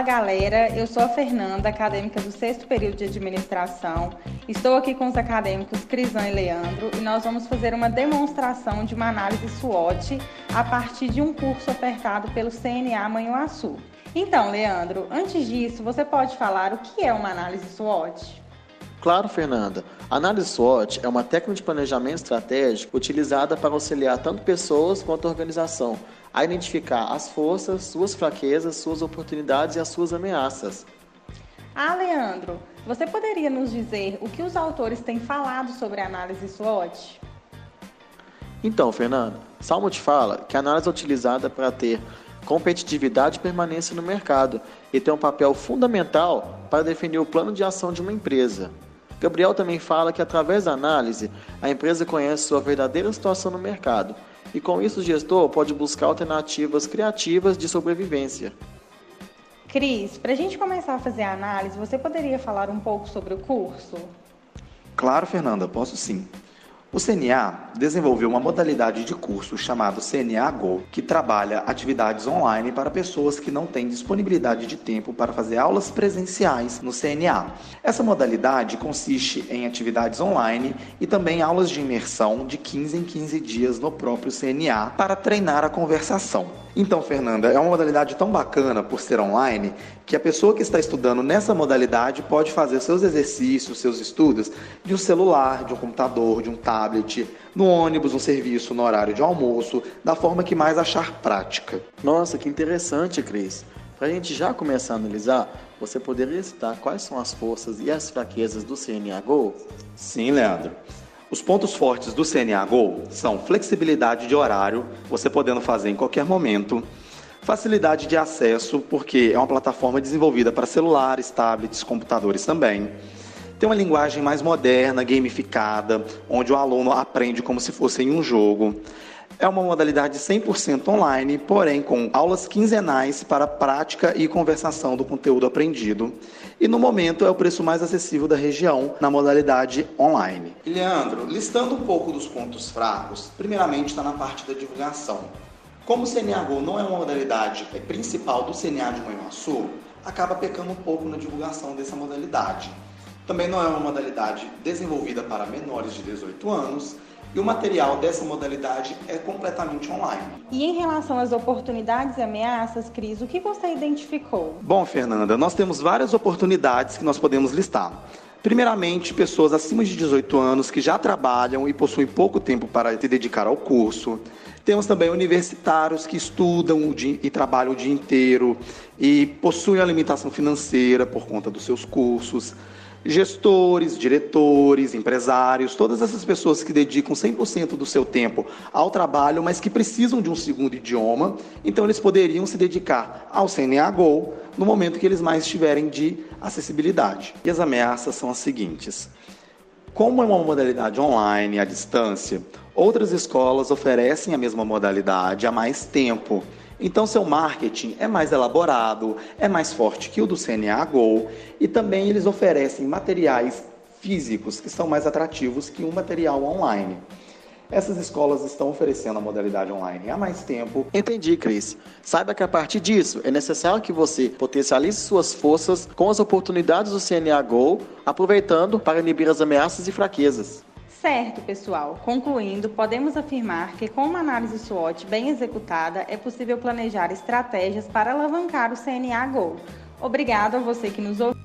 Fala galera, eu sou a Fernanda, acadêmica do sexto período de administração. Estou aqui com os acadêmicos Crisan e Leandro e nós vamos fazer uma demonstração de uma análise SWOT a partir de um curso ofertado pelo CNA Manhuaçu. Então, Leandro, antes disso, você pode falar o que é uma análise SWOT? Claro, Fernanda. A análise SWOT é uma técnica de planejamento estratégico utilizada para auxiliar tanto pessoas quanto a organização a identificar as forças, suas fraquezas, suas oportunidades e as suas ameaças. Ah, Leandro, você poderia nos dizer o que os autores têm falado sobre a análise SWOT? Então, Fernando, Salmut fala que a análise é utilizada para ter competitividade e permanência no mercado e tem um papel fundamental para definir o plano de ação de uma empresa. Gabriel também fala que através da análise, a empresa conhece sua verdadeira situação no mercado e com isso o gestor pode buscar alternativas criativas de sobrevivência. Cris, para a gente começar a fazer a análise, você poderia falar um pouco sobre o curso? Claro, Fernanda, posso sim. O CNA desenvolveu uma modalidade de curso chamado CNA Go, que trabalha atividades online para pessoas que não têm disponibilidade de tempo para fazer aulas presenciais no CNA. Essa modalidade consiste em atividades online e também aulas de imersão de 15 em 15 dias no próprio CNA para treinar a conversação. Então, Fernanda, é uma modalidade tão bacana por ser online que a pessoa que está estudando nessa modalidade pode fazer seus exercícios, seus estudos de um celular, de um computador, de um tablet, no ônibus, no serviço, no horário de almoço, da forma que mais achar prática. Nossa, que interessante, Cris. Para a gente já começar a analisar, você poderia citar quais são as forças e as fraquezas do CNA Go? Sim, Leandro. Os pontos fortes do CNA Go são flexibilidade de horário, você podendo fazer em qualquer momento, facilidade de acesso, porque é uma plataforma desenvolvida para celulares, tablets, computadores também. Tem uma linguagem mais moderna, gamificada, onde o aluno aprende como se fosse em um jogo. É uma modalidade 100% online, porém com aulas quinzenais para prática e conversação do conteúdo aprendido. E no momento é o preço mais acessível da região na modalidade online. Leandro, listando um pouco dos pontos fracos, primeiramente está na parte da divulgação. Como o CNAGO não é uma modalidade principal do CNA de Manhuaçu, acaba pecando um pouco na divulgação dessa modalidade. Também não é uma modalidade desenvolvida para menores de 18 anos e o material dessa modalidade é completamente online. E em relação às oportunidades e ameaças, Cris, o que você identificou? Bom, Fernanda, nós temos várias oportunidades que nós podemos listar. Primeiramente, pessoas acima de 18 anos que já trabalham e possuem pouco tempo para se dedicar ao curso. Temos também universitários que estudam e trabalham o dia inteiro e possuem a limitação financeira por conta dos seus cursos gestores, diretores, empresários, todas essas pessoas que dedicam 100% do seu tempo ao trabalho, mas que precisam de um segundo idioma, então eles poderiam se dedicar ao CNA Go no momento que eles mais tiverem de acessibilidade. E as ameaças são as seguintes: como é uma modalidade online, à distância, outras escolas oferecem a mesma modalidade há mais tempo então, seu marketing é mais elaborado, é mais forte que o do CNA Go e também eles oferecem materiais físicos que são mais atrativos que um material online. Essas escolas estão oferecendo a modalidade online há mais tempo. Entendi, Cris. Saiba que a partir disso é necessário que você potencialize suas forças com as oportunidades do CNA Go, aproveitando para inibir as ameaças e fraquezas. Certo, pessoal. Concluindo, podemos afirmar que com uma análise SWOT bem executada, é possível planejar estratégias para alavancar o CNA Go. Obrigado a você que nos ouviu.